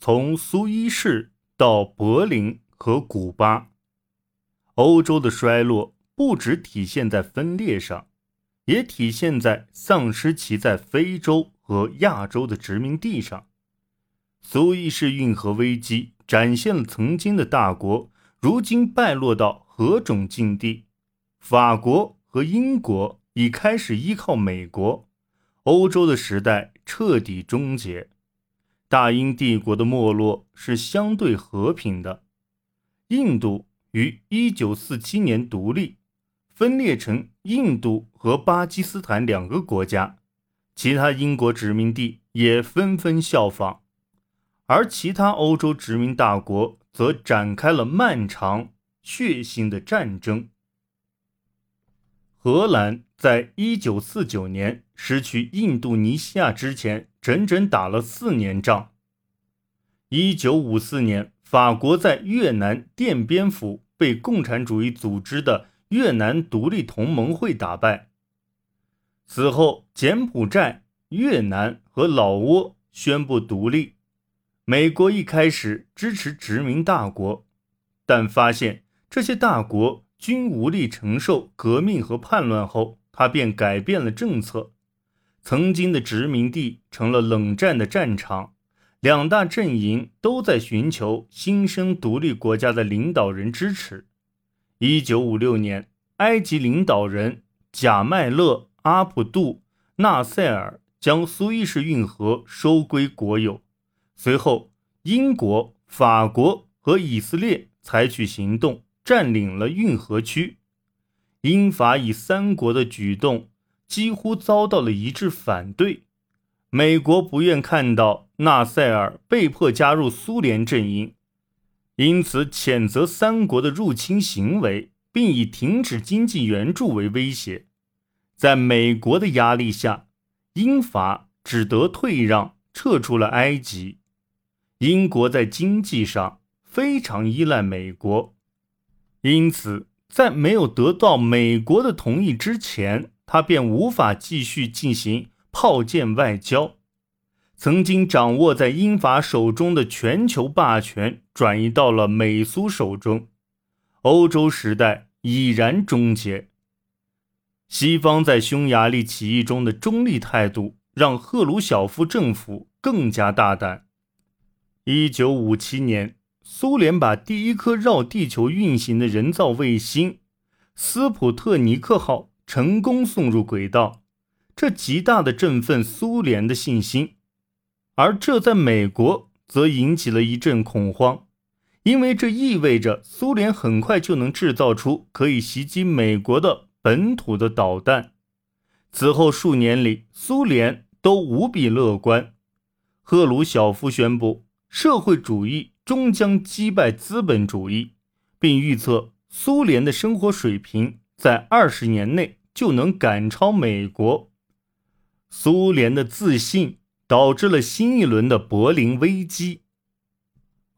从苏伊士到柏林和古巴。欧洲的衰落不只体现在分裂上，也体现在丧失其在非洲和亚洲的殖民地上。苏伊士运河危机展现了曾经的大国如今败落到何种境地。法国和英国已开始依靠美国，欧洲的时代彻底终结。大英帝国的没落是相对和平的。印度于1947年独立，分裂成印度和巴基斯坦两个国家，其他英国殖民地也纷纷效仿，而其他欧洲殖民大国则展开了漫长血腥的战争。荷兰在1949年失去印度尼西亚之前。整整打了四年仗。一九五四年，法国在越南奠边府被共产主义组织的越南独立同盟会打败。此后，柬埔寨、越南和老挝宣布独立。美国一开始支持殖民大国，但发现这些大国均无力承受革命和叛乱后，他便改变了政策。曾经的殖民地成了冷战的战场，两大阵营都在寻求新生独立国家的领导人支持。一九五六年，埃及领导人贾麦勒·阿卜杜·纳赛尔将苏伊士运河收归国有。随后，英国、法国和以色列采取行动，占领了运河区。英法以三国的举动。几乎遭到了一致反对。美国不愿看到纳赛尔被迫加入苏联阵营，因此谴责三国的入侵行为，并以停止经济援助为威胁。在美国的压力下，英法只得退让，撤出了埃及。英国在经济上非常依赖美国，因此在没有得到美国的同意之前。他便无法继续进行炮舰外交，曾经掌握在英法手中的全球霸权转移到了美苏手中，欧洲时代已然终结。西方在匈牙利起义中的中立态度，让赫鲁晓夫政府更加大胆。一九五七年，苏联把第一颗绕地球运行的人造卫星“斯普特尼克号”。成功送入轨道，这极大的振奋苏联的信心，而这在美国则引起了一阵恐慌，因为这意味着苏联很快就能制造出可以袭击美国的本土的导弹。此后数年里，苏联都无比乐观。赫鲁晓夫宣布，社会主义终将击败资本主义，并预测苏联的生活水平在二十年内。就能赶超美国。苏联的自信导致了新一轮的柏林危机。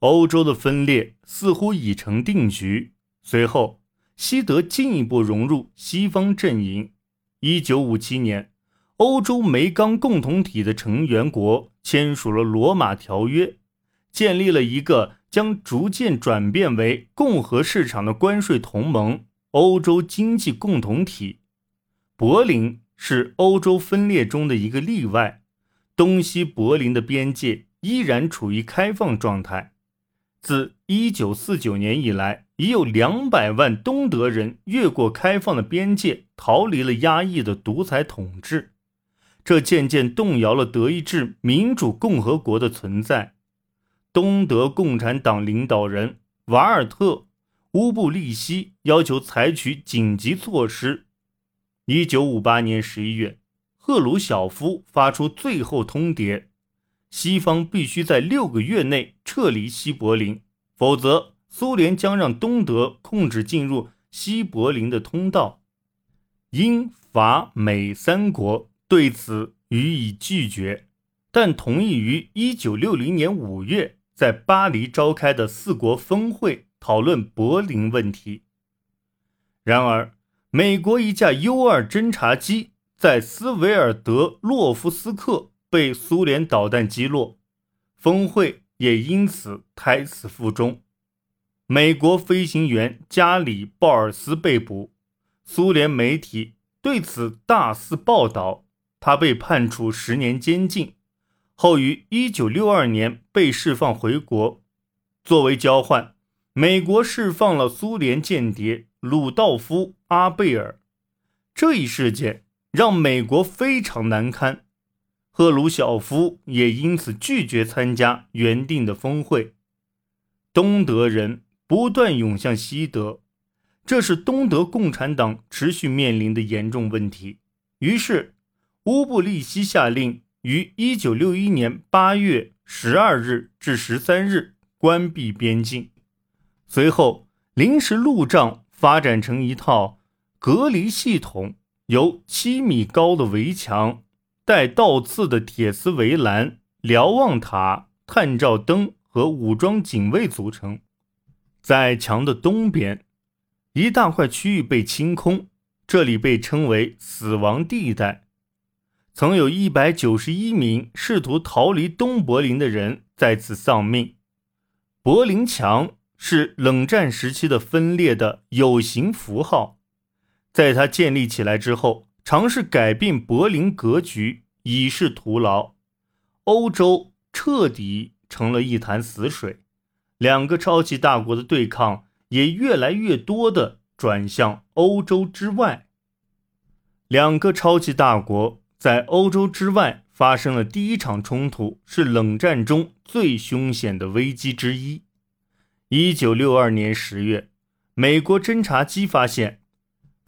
欧洲的分裂似乎已成定局。随后，西德进一步融入西方阵营。一九五七年，欧洲煤钢共同体的成员国签署了《罗马条约》，建立了一个将逐渐转变为共和市场的关税同盟——欧洲经济共同体。柏林是欧洲分裂中的一个例外，东西柏林的边界依然处于开放状态。自1949年以来，已有200万东德人越过开放的边界，逃离了压抑的独裁统治。这渐渐动摇了德意志民主共和国的存在。东德共产党领导人瓦尔特·乌布利希要求采取紧急措施。一九五八年十一月，赫鲁晓夫发出最后通牒：西方必须在六个月内撤离西柏林，否则苏联将让东德控制进入西柏林的通道。英法美三国对此予以拒绝，但同意于一九六零年五月在巴黎召开的四国峰会讨论柏林问题。然而。美国一架 U-2 侦察机在斯维尔德洛夫斯克被苏联导弹击落，峰会也因此胎死腹中。美国飞行员加里·鲍尔斯被捕，苏联媒体对此大肆报道，他被判处十年监禁，后于1962年被释放回国。作为交换，美国释放了苏联间谍鲁道夫·阿贝尔。这一事件让美国非常难堪，赫鲁晓夫也因此拒绝参加原定的峰会。东德人。不断涌向西德，这是东德共产党持续面临的严重问题。于是，乌布利希下令于一九六一年八月十二日至十三日关闭边境。随后，临时路障发展成一套隔离系统，由七米高的围墙、带倒刺的铁丝围栏、瞭望塔、探照灯和武装警卫组成。在墙的东边，一大块区域被清空，这里被称为“死亡地带”。曾有一百九十一名试图逃离东柏林的人在此丧命。柏林墙是冷战时期的分裂的有形符号，在它建立起来之后，尝试改变柏林格局已是徒劳，欧洲彻底成了一潭死水。两个超级大国的对抗也越来越多的转向欧洲之外。两个超级大国在欧洲之外发生了第一场冲突，是冷战中最凶险的危机之一。一九六二年十月，美国侦察机发现，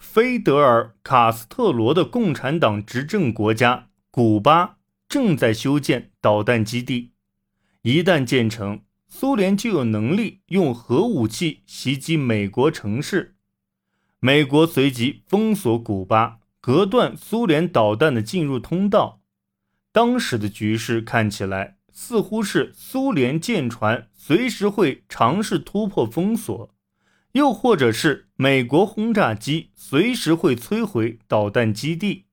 菲德尔·卡斯特罗的共产党执政国家古巴正在修建导弹基地，一旦建成。苏联就有能力用核武器袭击美国城市，美国随即封锁古巴，隔断苏联导弹的进入通道。当时的局势看起来似乎是苏联舰船随时会尝试突破封锁，又或者是美国轰炸机随时会摧毁导弹基地。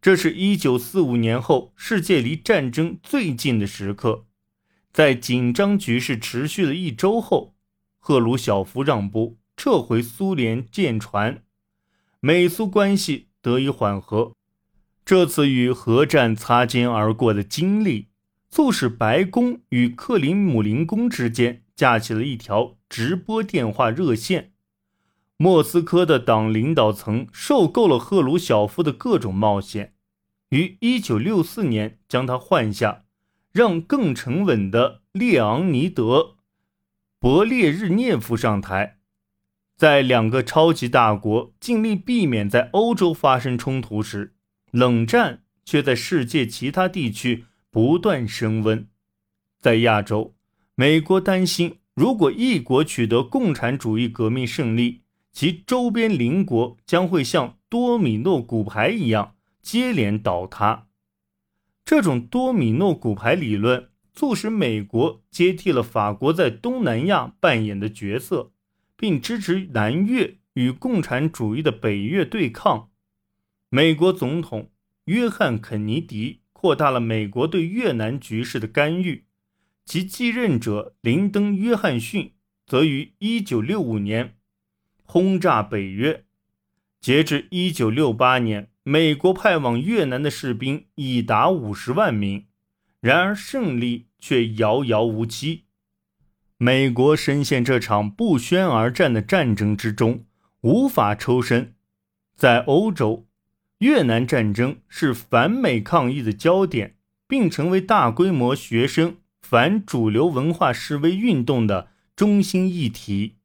这是一九四五年后世界离战争最近的时刻。在紧张局势持续了一周后，赫鲁晓夫让步，撤回苏联舰船，美苏关系得以缓和。这次与核战擦肩而过的经历，促使白宫与克林姆林宫之间架起了一条直播电话热线。莫斯科的党领导层受够了赫鲁晓夫的各种冒险，于1964年将他换下。让更沉稳的列昂尼德·勃列日涅夫上台，在两个超级大国尽力避免在欧洲发生冲突时，冷战却在世界其他地区不断升温。在亚洲，美国担心，如果一国取得共产主义革命胜利，其周边邻国将会像多米诺骨牌一样接连倒塌。这种多米诺骨牌理论促使美国接替了法国在东南亚扮演的角色，并支持南越与共产主义的北越对抗。美国总统约翰·肯尼迪扩大了美国对越南局势的干预，其继任者林登·约翰逊则于1965年轰炸北约。截至1968年。美国派往越南的士兵已达五十万名，然而胜利却遥遥无期。美国深陷这场不宣而战的战争之中，无法抽身。在欧洲，越南战争是反美抗议的焦点，并成为大规模学生反主流文化示威运动的中心议题。